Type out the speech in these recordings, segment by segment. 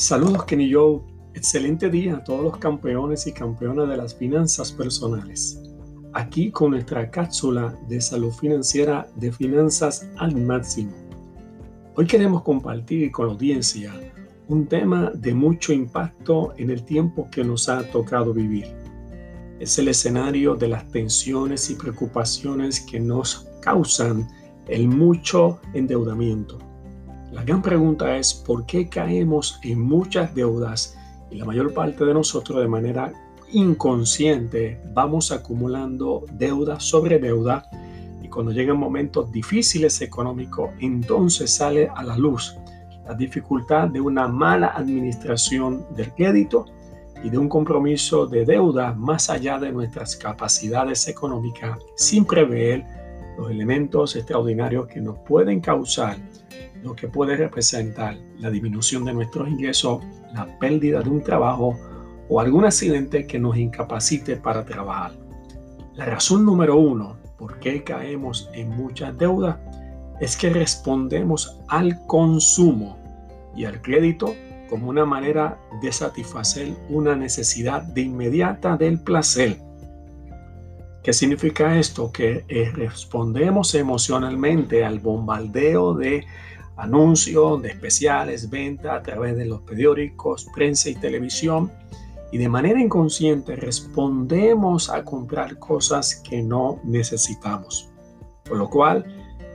Saludos Kenny Joe, excelente día a todos los campeones y campeonas de las finanzas personales. Aquí con nuestra cápsula de salud financiera de finanzas al máximo. Hoy queremos compartir con la audiencia un tema de mucho impacto en el tiempo que nos ha tocado vivir. Es el escenario de las tensiones y preocupaciones que nos causan el mucho endeudamiento la gran pregunta es por qué caemos en muchas deudas y la mayor parte de nosotros de manera inconsciente vamos acumulando deuda sobre deuda y cuando llegan momentos difíciles económicos entonces sale a la luz la dificultad de una mala administración del crédito y de un compromiso de deuda más allá de nuestras capacidades económicas sin prever los elementos extraordinarios que nos pueden causar lo que puede representar la disminución de nuestros ingresos, la pérdida de un trabajo o algún accidente que nos incapacite para trabajar. La razón número uno por qué caemos en muchas deudas es que respondemos al consumo y al crédito como una manera de satisfacer una necesidad de inmediata del placer. ¿Qué significa esto? Que eh, respondemos emocionalmente al bombardeo de anuncios de especiales, venta a través de los periódicos, prensa y televisión. Y de manera inconsciente respondemos a comprar cosas que no necesitamos. Por lo cual,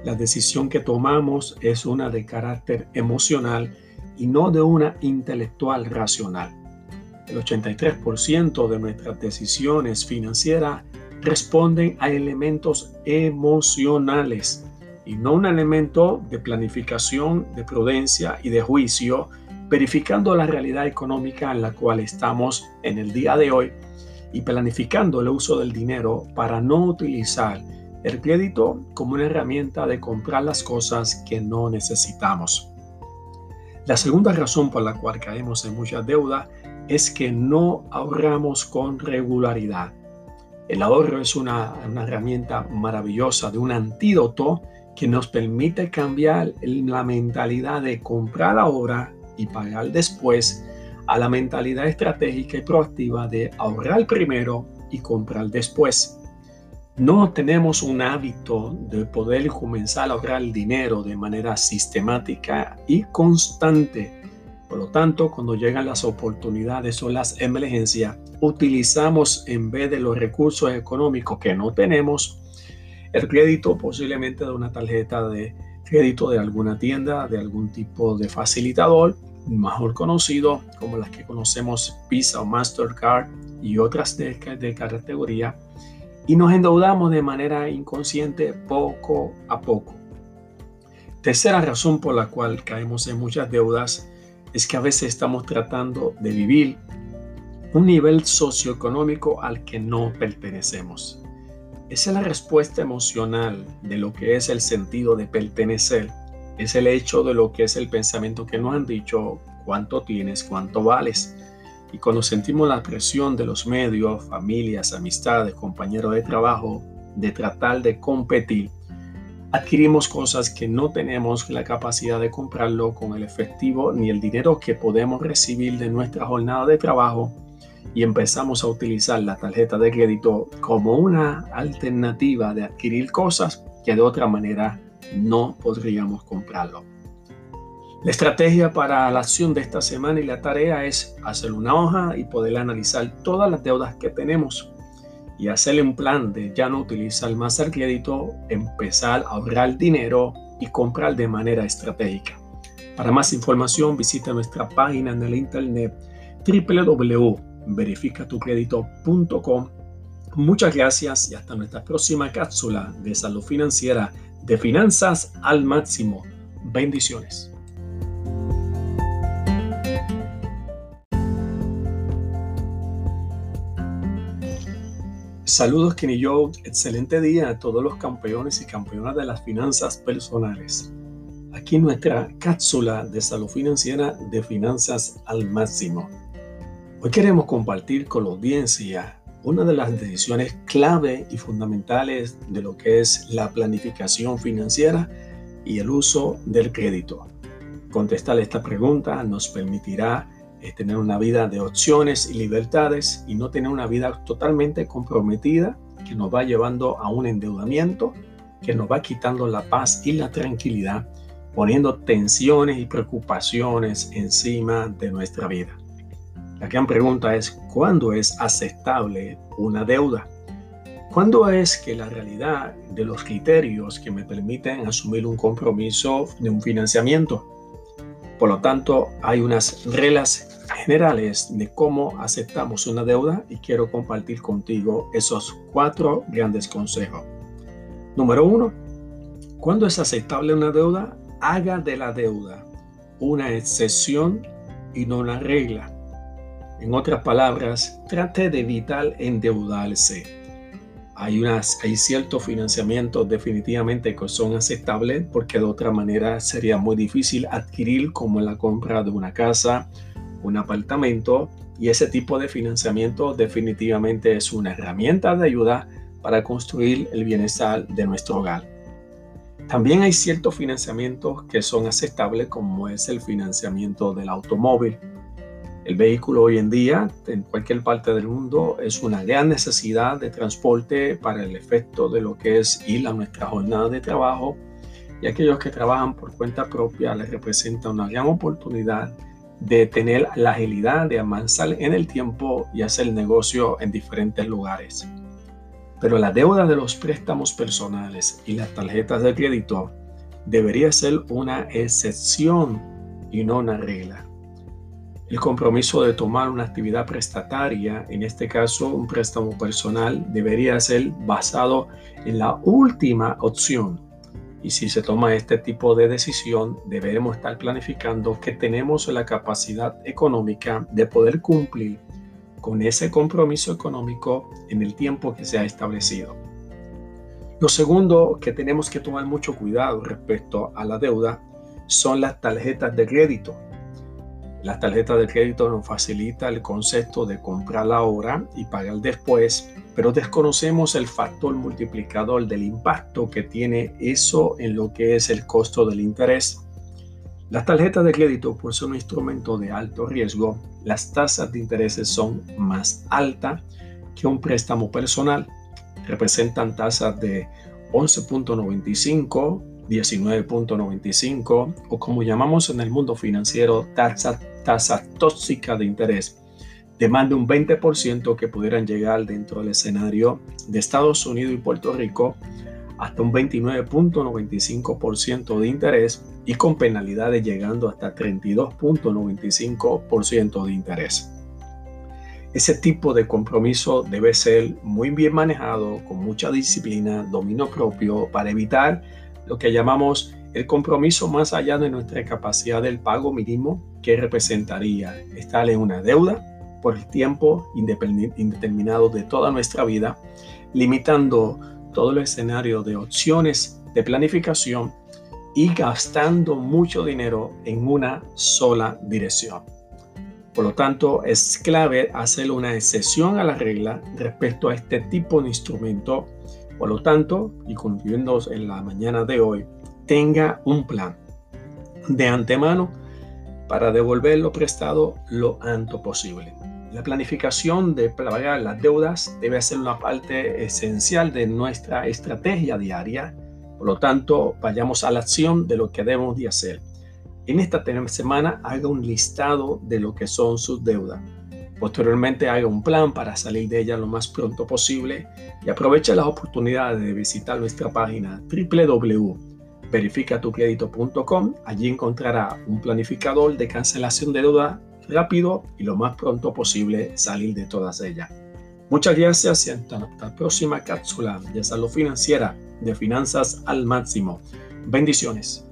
la decisión que tomamos es una de carácter emocional y no de una intelectual racional. El 83% de nuestras decisiones financieras responden a elementos emocionales y no un elemento de planificación, de prudencia y de juicio, verificando la realidad económica en la cual estamos en el día de hoy y planificando el uso del dinero para no utilizar el crédito como una herramienta de comprar las cosas que no necesitamos. La segunda razón por la cual caemos en mucha deuda es que no ahorramos con regularidad. El ahorro es una, una herramienta maravillosa de un antídoto que nos permite cambiar la mentalidad de comprar ahora y pagar después a la mentalidad estratégica y proactiva de ahorrar primero y comprar después. No tenemos un hábito de poder comenzar a ahorrar dinero de manera sistemática y constante. Por lo tanto, cuando llegan las oportunidades o las emergencias, utilizamos en vez de los recursos económicos que no tenemos, el crédito posiblemente de una tarjeta de crédito de alguna tienda, de algún tipo de facilitador, mejor conocido como las que conocemos Visa o Mastercard y otras de, de categoría, y nos endeudamos de manera inconsciente poco a poco. Tercera razón por la cual caemos en muchas deudas es que a veces estamos tratando de vivir un nivel socioeconómico al que no pertenecemos. Es la respuesta emocional de lo que es el sentido de pertenecer. Es el hecho de lo que es el pensamiento que nos han dicho cuánto tienes, cuánto vales. Y cuando sentimos la presión de los medios, familias, amistades, compañeros de trabajo, de tratar de competir, adquirimos cosas que no tenemos la capacidad de comprarlo con el efectivo ni el dinero que podemos recibir de nuestra jornada de trabajo y empezamos a utilizar la tarjeta de crédito como una alternativa de adquirir cosas que de otra manera no podríamos comprarlo. La estrategia para la acción de esta semana y la tarea es hacer una hoja y poder analizar todas las deudas que tenemos y hacerle un plan de ya no utilizar más el crédito, empezar a ahorrar dinero y comprar de manera estratégica. Para más información visita nuestra página en el internet www verificatucredito.com. Muchas gracias y hasta nuestra próxima cápsula de salud financiera de finanzas al máximo. Bendiciones. Saludos Kenny Joe, excelente día a todos los campeones y campeonas de las finanzas personales. Aquí nuestra cápsula de salud financiera de finanzas al máximo. Hoy queremos compartir con la audiencia una de las decisiones clave y fundamentales de lo que es la planificación financiera y el uso del crédito. Contestar esta pregunta nos permitirá es tener una vida de opciones y libertades y no tener una vida totalmente comprometida que nos va llevando a un endeudamiento, que nos va quitando la paz y la tranquilidad, poniendo tensiones y preocupaciones encima de nuestra vida. La gran pregunta es, ¿cuándo es aceptable una deuda? ¿Cuándo es que la realidad de los criterios que me permiten asumir un compromiso de un financiamiento? Por lo tanto, hay unas reglas generales de cómo aceptamos una deuda y quiero compartir contigo esos cuatro grandes consejos. Número uno, cuando es aceptable una deuda, haga de la deuda una excepción y no una regla. En otras palabras, trate de evitar endeudarse hay, unas, hay ciertos financiamientos definitivamente que son aceptables porque de otra manera sería muy difícil adquirir como la compra de una casa, un apartamento y ese tipo de financiamiento definitivamente es una herramienta de ayuda para construir el bienestar de nuestro hogar. También hay ciertos financiamientos que son aceptables como es el financiamiento del automóvil. El vehículo hoy en día, en cualquier parte del mundo, es una gran necesidad de transporte para el efecto de lo que es ir a nuestra jornada de trabajo y aquellos que trabajan por cuenta propia les representa una gran oportunidad de tener la agilidad de avanzar en el tiempo y hacer negocio en diferentes lugares. Pero la deuda de los préstamos personales y las tarjetas de crédito debería ser una excepción y no una regla. El compromiso de tomar una actividad prestataria, en este caso un préstamo personal, debería ser basado en la última opción. Y si se toma este tipo de decisión, deberemos estar planificando que tenemos la capacidad económica de poder cumplir con ese compromiso económico en el tiempo que se ha establecido. Lo segundo que tenemos que tomar mucho cuidado respecto a la deuda son las tarjetas de crédito. La tarjeta de crédito nos facilita el concepto de comprar ahora y pagar después, pero desconocemos el factor multiplicador del impacto que tiene eso en lo que es el costo del interés. Las tarjetas de crédito, por ser un instrumento de alto riesgo, las tasas de interés son más altas que un préstamo personal. Representan tasas de 11.95, 19.95 o como llamamos en el mundo financiero, tasas tasa tóxica de interés de más de un 20% que pudieran llegar dentro del escenario de Estados Unidos y Puerto Rico hasta un 29.95% de interés y con penalidades llegando hasta 32.95% de interés. Ese tipo de compromiso debe ser muy bien manejado, con mucha disciplina, dominio propio, para evitar lo que llamamos el compromiso más allá de nuestra capacidad del pago mínimo que representaría estar en una deuda por el tiempo indeterminado de toda nuestra vida, limitando todo el escenario de opciones de planificación y gastando mucho dinero en una sola dirección. Por lo tanto, es clave hacer una excepción a la regla respecto a este tipo de instrumento. Por lo tanto, y concluyendo en la mañana de hoy, tenga un plan de antemano para devolver lo prestado lo antes posible. La planificación de pagar las deudas debe ser una parte esencial de nuestra estrategia diaria. Por lo tanto, vayamos a la acción de lo que debemos de hacer. En esta semana haga un listado de lo que son sus deudas. Posteriormente haga un plan para salir de ella lo más pronto posible y aproveche las oportunidades de visitar nuestra página www verificatucredito.com. Allí encontrará un planificador de cancelación de deuda rápido y lo más pronto posible salir de todas ellas. Muchas gracias y hasta la próxima cápsula de salud financiera de finanzas al máximo. Bendiciones.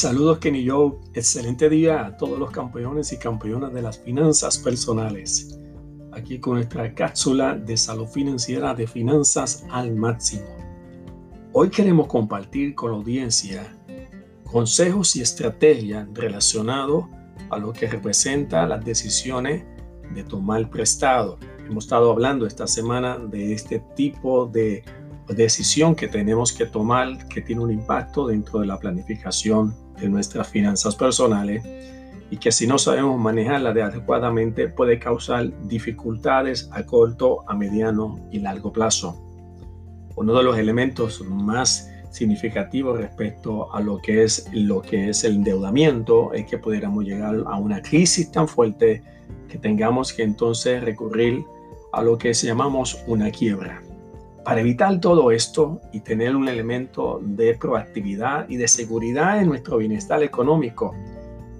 Saludos Kenny Joe, excelente día a todos los campeones y campeonas de las finanzas personales. Aquí con nuestra cápsula de salud financiera de finanzas al máximo. Hoy queremos compartir con la audiencia consejos y estrategias relacionados a lo que representa las decisiones de tomar prestado. Hemos estado hablando esta semana de este tipo de decisión que tenemos que tomar que tiene un impacto dentro de la planificación de nuestras finanzas personales y que si no sabemos manejarla adecuadamente puede causar dificultades a corto, a mediano y largo plazo. Uno de los elementos más significativos respecto a lo que es lo que es el endeudamiento es que pudiéramos llegar a una crisis tan fuerte que tengamos que entonces recurrir a lo que llamamos una quiebra. Para evitar todo esto y tener un elemento de proactividad y de seguridad en nuestro bienestar económico,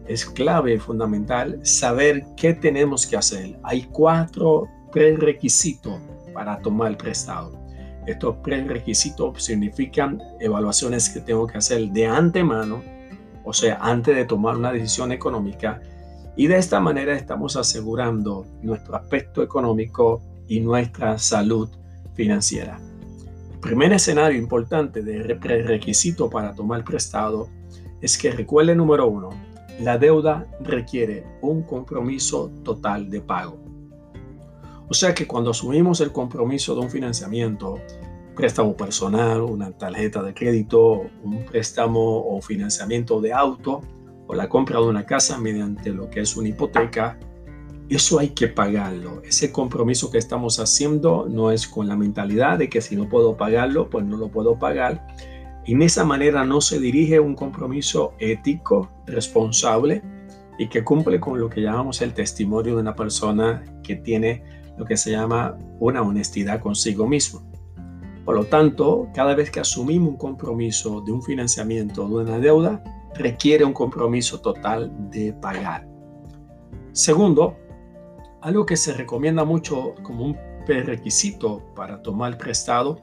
es clave, fundamental, saber qué tenemos que hacer. Hay cuatro prerequisitos para tomar prestado. Estos prerequisitos significan evaluaciones que tengo que hacer de antemano, o sea, antes de tomar una decisión económica. Y de esta manera estamos asegurando nuestro aspecto económico y nuestra salud financiera. El primer escenario importante de prerequisito para tomar prestado es que recuerde número uno, la deuda requiere un compromiso total de pago. O sea que cuando asumimos el compromiso de un financiamiento, préstamo personal, una tarjeta de crédito, un préstamo o financiamiento de auto o la compra de una casa mediante lo que es una hipoteca, eso hay que pagarlo. Ese compromiso que estamos haciendo no es con la mentalidad de que si no puedo pagarlo, pues no lo puedo pagar en esa manera no se dirige un compromiso ético, responsable y que cumple con lo que llamamos el testimonio de una persona que tiene lo que se llama una honestidad consigo mismo. Por lo tanto, cada vez que asumimos un compromiso de un financiamiento de una deuda, requiere un compromiso total de pagar. Segundo, algo que se recomienda mucho como un prerequisito para tomar prestado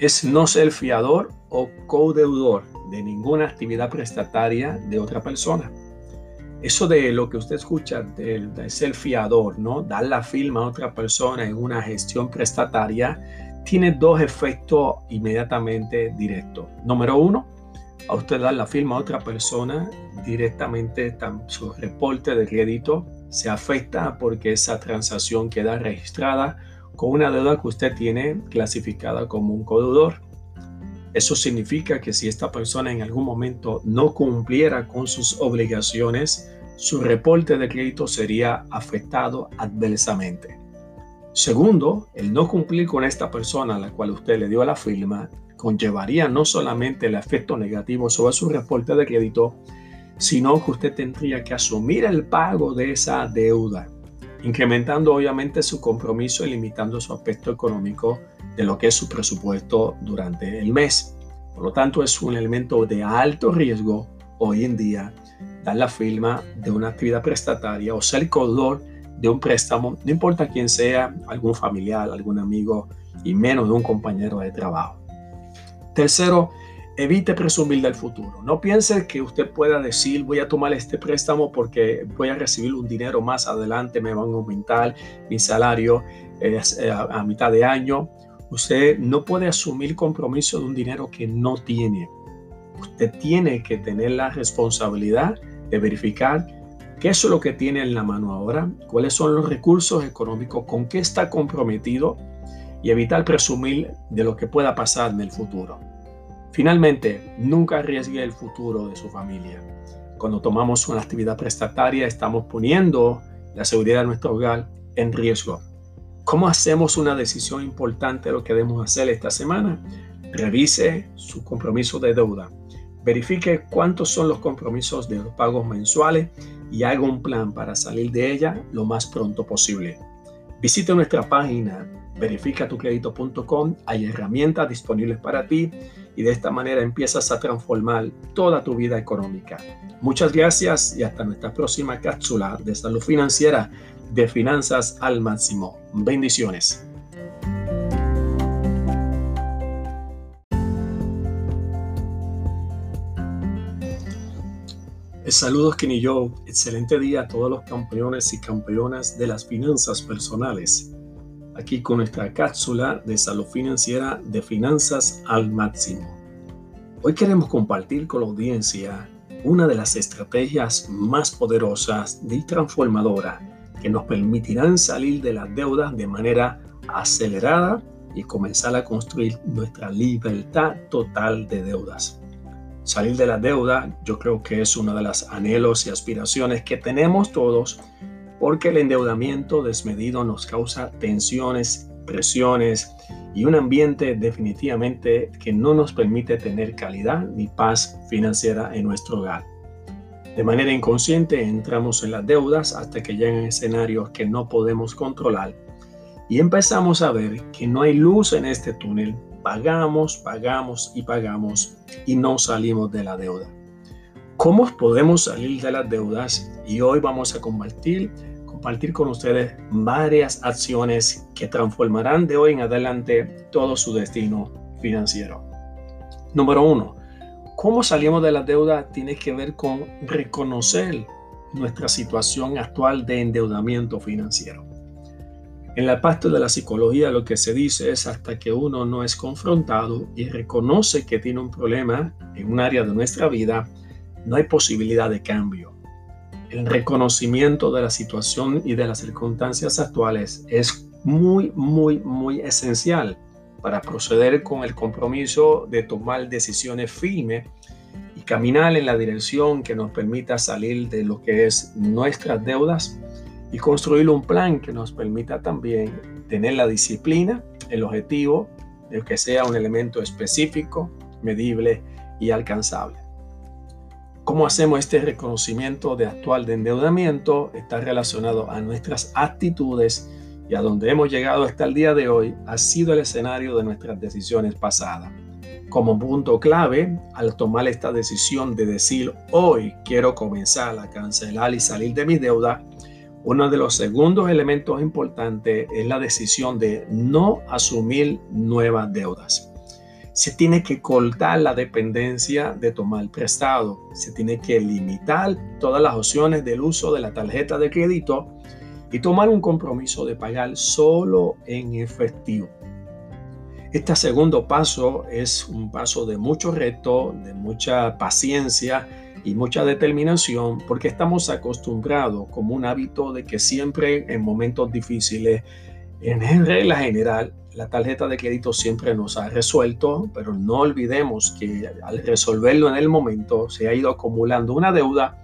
es no ser fiador o codeudor de ninguna actividad prestataria de otra persona. Eso de lo que usted escucha de, ser fiador, ¿no? Dar la firma a otra persona en una gestión prestataria tiene dos efectos inmediatamente directos. Número uno, a usted dar la firma a otra persona directamente su reporte de crédito se afecta porque esa transacción queda registrada con una deuda que usted tiene clasificada como un codeudor. Eso significa que si esta persona en algún momento no cumpliera con sus obligaciones, su reporte de crédito sería afectado adversamente. Segundo, el no cumplir con esta persona a la cual usted le dio la firma conllevaría no solamente el efecto negativo sobre su reporte de crédito, sino que usted tendría que asumir el pago de esa deuda incrementando obviamente su compromiso y limitando su aspecto económico de lo que es su presupuesto durante el mes. Por lo tanto, es un elemento de alto riesgo hoy en día dar la firma de una actividad prestataria o ser codor de un préstamo, no importa quién sea, algún familiar, algún amigo y menos de un compañero de trabajo. Tercero, evite presumir del futuro. No piense que usted pueda decir voy a tomar este préstamo porque voy a recibir un dinero más adelante, me van a aumentar mi salario eh, a, mitad de año. Usted no puede asumir compromiso de un dinero que no tiene. Usted tiene que tener la responsabilidad de verificar qué es lo que tiene en la mano ahora, cuáles son los recursos económicos, con qué está comprometido y evitar presumir de lo que pueda pasar en el futuro. Finalmente, nunca arriesgue el futuro de su familia. Cuando tomamos una actividad prestataria, estamos poniendo la seguridad de nuestro hogar en riesgo. ¿Cómo hacemos una decisión importante de lo que debemos hacer esta semana? Revise su compromiso de deuda. Verifique cuántos son los compromisos de los pagos mensuales y haga un plan para salir de ella lo más pronto posible. Visite nuestra página verificatucredito.com. Hay herramientas disponibles para ti y de esta manera empiezas a transformar toda tu vida económica. Muchas gracias y hasta nuestra próxima cápsula de salud financiera de finanzas al máximo. Bendiciones. Saludos Kenny yo, excelente día a todos los campeones y campeonas de las finanzas personales aquí con nuestra cápsula de salud financiera de finanzas al máximo. Hoy queremos compartir con la audiencia una de las estrategias más poderosas y transformadoras que nos permitirán salir de las deudas de manera acelerada y comenzar a construir nuestra libertad total de deudas. Salir de la deuda yo creo que es uno de los anhelos y aspiraciones que tenemos todos porque el endeudamiento desmedido nos causa tensiones, presiones y un ambiente definitivamente que no nos permite tener calidad ni paz financiera en nuestro hogar. De manera inconsciente entramos en las deudas hasta que llegan escenarios que no podemos controlar y empezamos a ver que no hay luz en este túnel pagamos, pagamos y pagamos y no salimos de la deuda. ¿Cómo podemos salir de las deudas? Y hoy vamos a compartir, compartir con ustedes varias acciones que transformarán de hoy en adelante todo su destino financiero. Número uno, ¿cómo salimos de la deuda? Tiene que ver con reconocer nuestra situación actual de endeudamiento financiero. En la parte de la psicología lo que se dice es hasta que uno no es confrontado y reconoce que tiene un problema en un área de nuestra vida, no hay posibilidad de cambio. El reconocimiento de la situación y de las circunstancias actuales es muy, muy, muy esencial para proceder con el compromiso de tomar decisiones firmes y caminar en la dirección que nos permita salir de lo que es nuestras deudas y construir un plan que nos permita también tener la disciplina, el objetivo, de que sea un elemento específico, medible y alcanzable. ¿Cómo hacemos este reconocimiento de actual de endeudamiento? Está relacionado a nuestras actitudes y a donde hemos llegado hasta el día de hoy ha sido el escenario de nuestras decisiones pasadas. Como punto clave, al tomar esta decisión de decir hoy quiero comenzar a cancelar y salir de mi deuda, uno de los segundos elementos importantes es la decisión de no asumir nuevas deudas. Se tiene que cortar la dependencia de tomar prestado. Se tiene que limitar todas las opciones del uso de la tarjeta de crédito y tomar un compromiso de pagar solo en efectivo. Este segundo paso es un paso de mucho reto, de mucha paciencia y mucha determinación porque estamos acostumbrados como un hábito de que siempre en momentos difíciles, en regla general, la tarjeta de crédito siempre nos ha resuelto, pero no olvidemos que al resolverlo en el momento se ha ido acumulando una deuda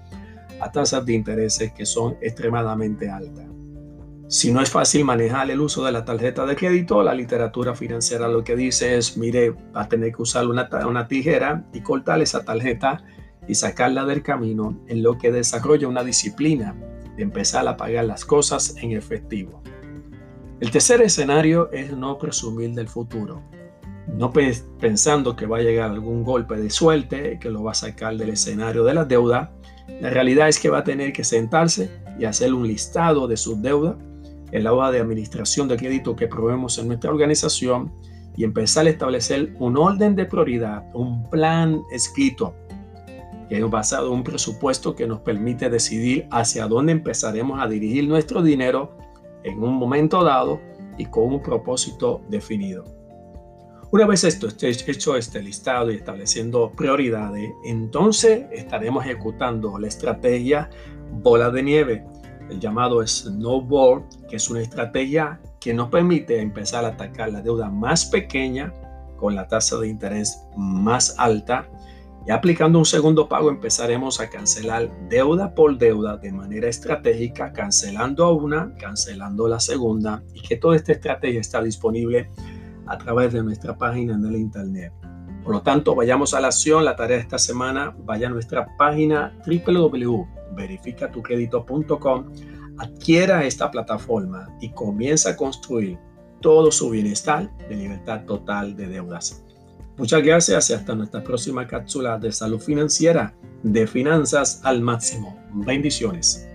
a tasas de intereses que son extremadamente altas. Si no es fácil manejar el uso de la tarjeta de crédito, la literatura financiera lo que dice es, mire, va a tener que usar una, una tijera y cortar esa tarjeta y sacarla del camino en lo que desarrolla una disciplina de empezar a pagar las cosas en efectivo. El tercer escenario es no presumir del futuro, no pensando que va a llegar algún golpe de suerte que lo va a sacar del escenario de la deuda. La realidad es que va a tener que sentarse y hacer un listado de sus deudas en la hoja de administración de crédito que probemos en nuestra organización y empezar a establecer un orden de prioridad, un plan escrito que es basado en un presupuesto que nos permite decidir hacia dónde empezaremos a dirigir nuestro dinero en un momento dado y con un propósito definido. Una vez esto esté hecho este listado y estableciendo prioridades, entonces estaremos ejecutando la estrategia bola de nieve, el llamado snowboard, que es una estrategia que nos permite empezar a atacar la deuda más pequeña con la tasa de interés más alta y aplicando un segundo pago empezaremos a cancelar deuda por deuda de manera estratégica, cancelando una, cancelando la segunda y que toda esta estrategia está disponible a través de nuestra página en el internet. Por lo tanto, vayamos a la acción. La tarea de esta semana, vaya a nuestra página www.verificatucredito.com, adquiera esta plataforma y comienza a construir todo su bienestar de libertad total de deudas. Muchas gracias y hasta nuestra próxima cápsula de salud financiera de finanzas al máximo. Bendiciones.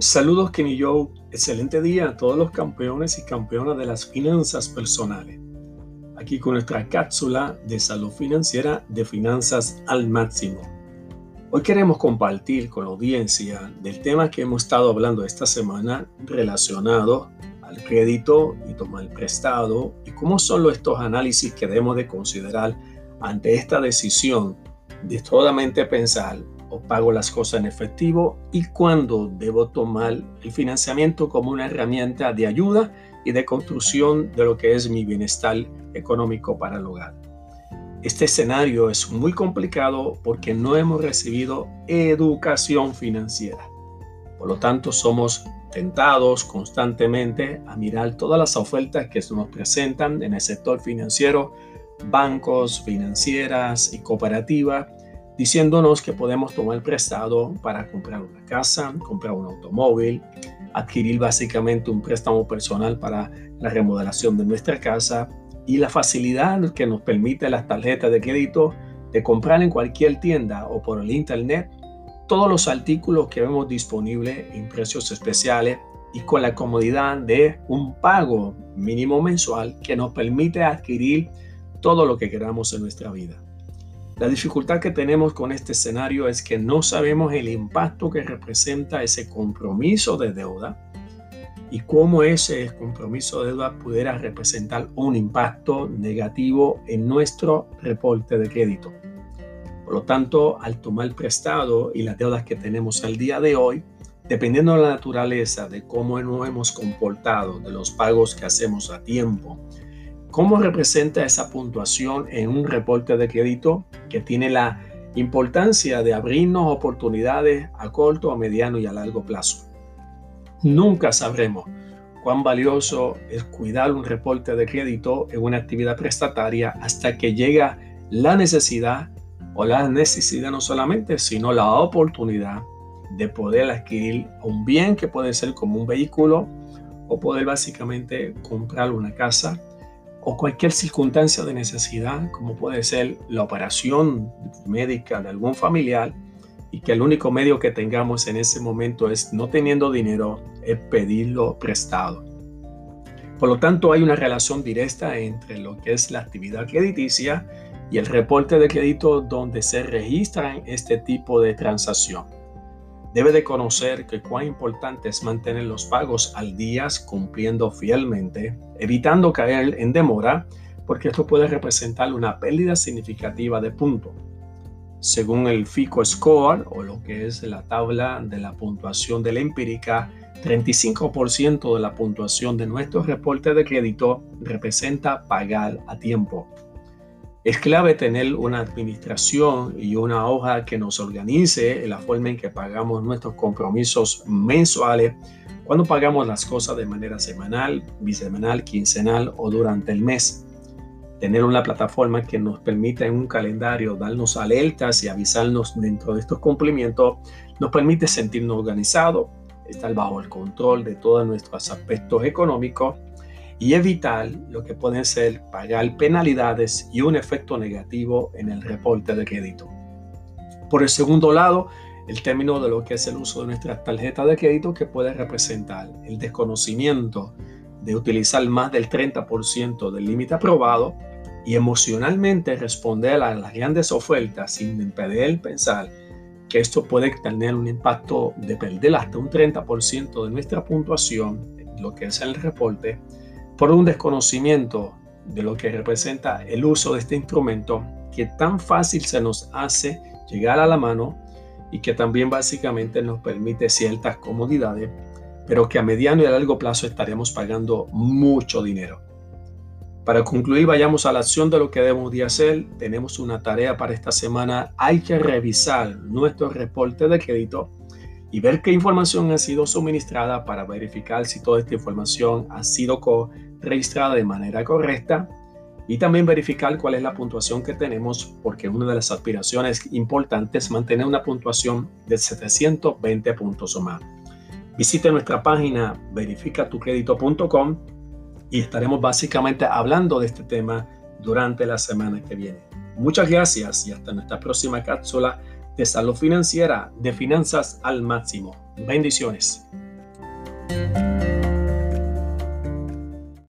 Saludos Kenny Joe, excelente día a todos los campeones y campeonas de las finanzas personales. Aquí con nuestra cápsula de salud financiera de finanzas al máximo. Hoy queremos compartir con la audiencia del tema que hemos estado hablando esta semana relacionado al crédito y tomar prestado y cómo son estos análisis que debemos de considerar ante esta decisión de solamente pensar o pago las cosas en efectivo y cuándo debo tomar el financiamiento como una herramienta de ayuda y de construcción de lo que es mi bienestar económico para el hogar. Este escenario es muy complicado porque no hemos recibido educación financiera. Por lo tanto, somos tentados constantemente a mirar todas las ofertas que se nos presentan en el sector financiero, bancos, financieras y cooperativas, diciéndonos que podemos tomar prestado para comprar una casa, comprar un automóvil, adquirir básicamente un préstamo personal para la remodelación de nuestra casa y la facilidad que nos permite las tarjetas de crédito de comprar en cualquier tienda o por el internet todos los artículos que vemos disponibles en precios especiales y con la comodidad de un pago mínimo mensual que nos permite adquirir todo lo que queramos en nuestra vida. La dificultad que tenemos con este escenario es que no sabemos el impacto que representa ese compromiso de deuda y cómo ese compromiso de deuda pudiera representar un impacto negativo en nuestro reporte de crédito. Por lo tanto, al tomar prestado y las deudas que tenemos al día de hoy, dependiendo de la naturaleza de cómo nos hemos comportado, de los pagos que hacemos a tiempo, cómo representa esa puntuación en un reporte de crédito que tiene la importancia de abrirnos oportunidades a corto, a mediano y a largo plazo. Nunca sabremos cuán valioso es cuidar un reporte de crédito en una actividad prestataria hasta que llega la necesidad o la necesidad no solamente, sino la oportunidad de poder adquirir un bien que puede ser como un vehículo o poder básicamente comprar una casa o cualquier circunstancia de necesidad, como puede ser la operación médica de algún familiar y que el único medio que tengamos en ese momento es no teniendo dinero, es pedirlo prestado. Por lo tanto, hay una relación directa entre lo que es la actividad crediticia y el reporte de crédito donde se registran este tipo de transacción. Debe de conocer que cuán importante es mantener los pagos al día cumpliendo fielmente, evitando caer en demora, porque esto puede representar una pérdida significativa de puntos. Según el FICO Score, o lo que es la tabla de la puntuación de la empírica, 35% de la puntuación de nuestro reporte de crédito representa pagar a tiempo. Es clave tener una administración y una hoja que nos organice la forma en que pagamos nuestros compromisos mensuales cuando pagamos las cosas de manera semanal, bisemanal, quincenal o durante el mes. Tener una plataforma que nos permita en un calendario darnos alertas y avisarnos dentro de estos cumplimientos nos permite sentirnos organizados, estar bajo el control de todos nuestros aspectos económicos y evitar lo que pueden ser pagar penalidades y un efecto negativo en el reporte de crédito. Por el segundo lado, el término de lo que es el uso de nuestras tarjetas de crédito que puede representar el desconocimiento de utilizar más del 30% del límite aprobado y emocionalmente responder a las grandes ofertas sin impedir pensar que esto puede tener un impacto de perder hasta un 30% de nuestra puntuación, lo que es el reporte, por un desconocimiento de lo que representa el uso de este instrumento que tan fácil se nos hace llegar a la mano y que también básicamente nos permite ciertas comodidades, pero que a mediano y a largo plazo estaremos pagando mucho dinero. Para concluir, vayamos a la acción de lo que debemos de hacer. Tenemos una tarea para esta semana. Hay que revisar nuestro reporte de crédito y ver qué información ha sido suministrada para verificar si toda esta información ha sido registrada de manera correcta y también verificar cuál es la puntuación que tenemos porque una de las aspiraciones importantes es mantener una puntuación de 720 puntos o más. Visite nuestra página verificatucredito.com y estaremos básicamente hablando de este tema durante la semana que viene. Muchas gracias y hasta nuestra próxima cápsula de salud financiera de finanzas al máximo. Bendiciones.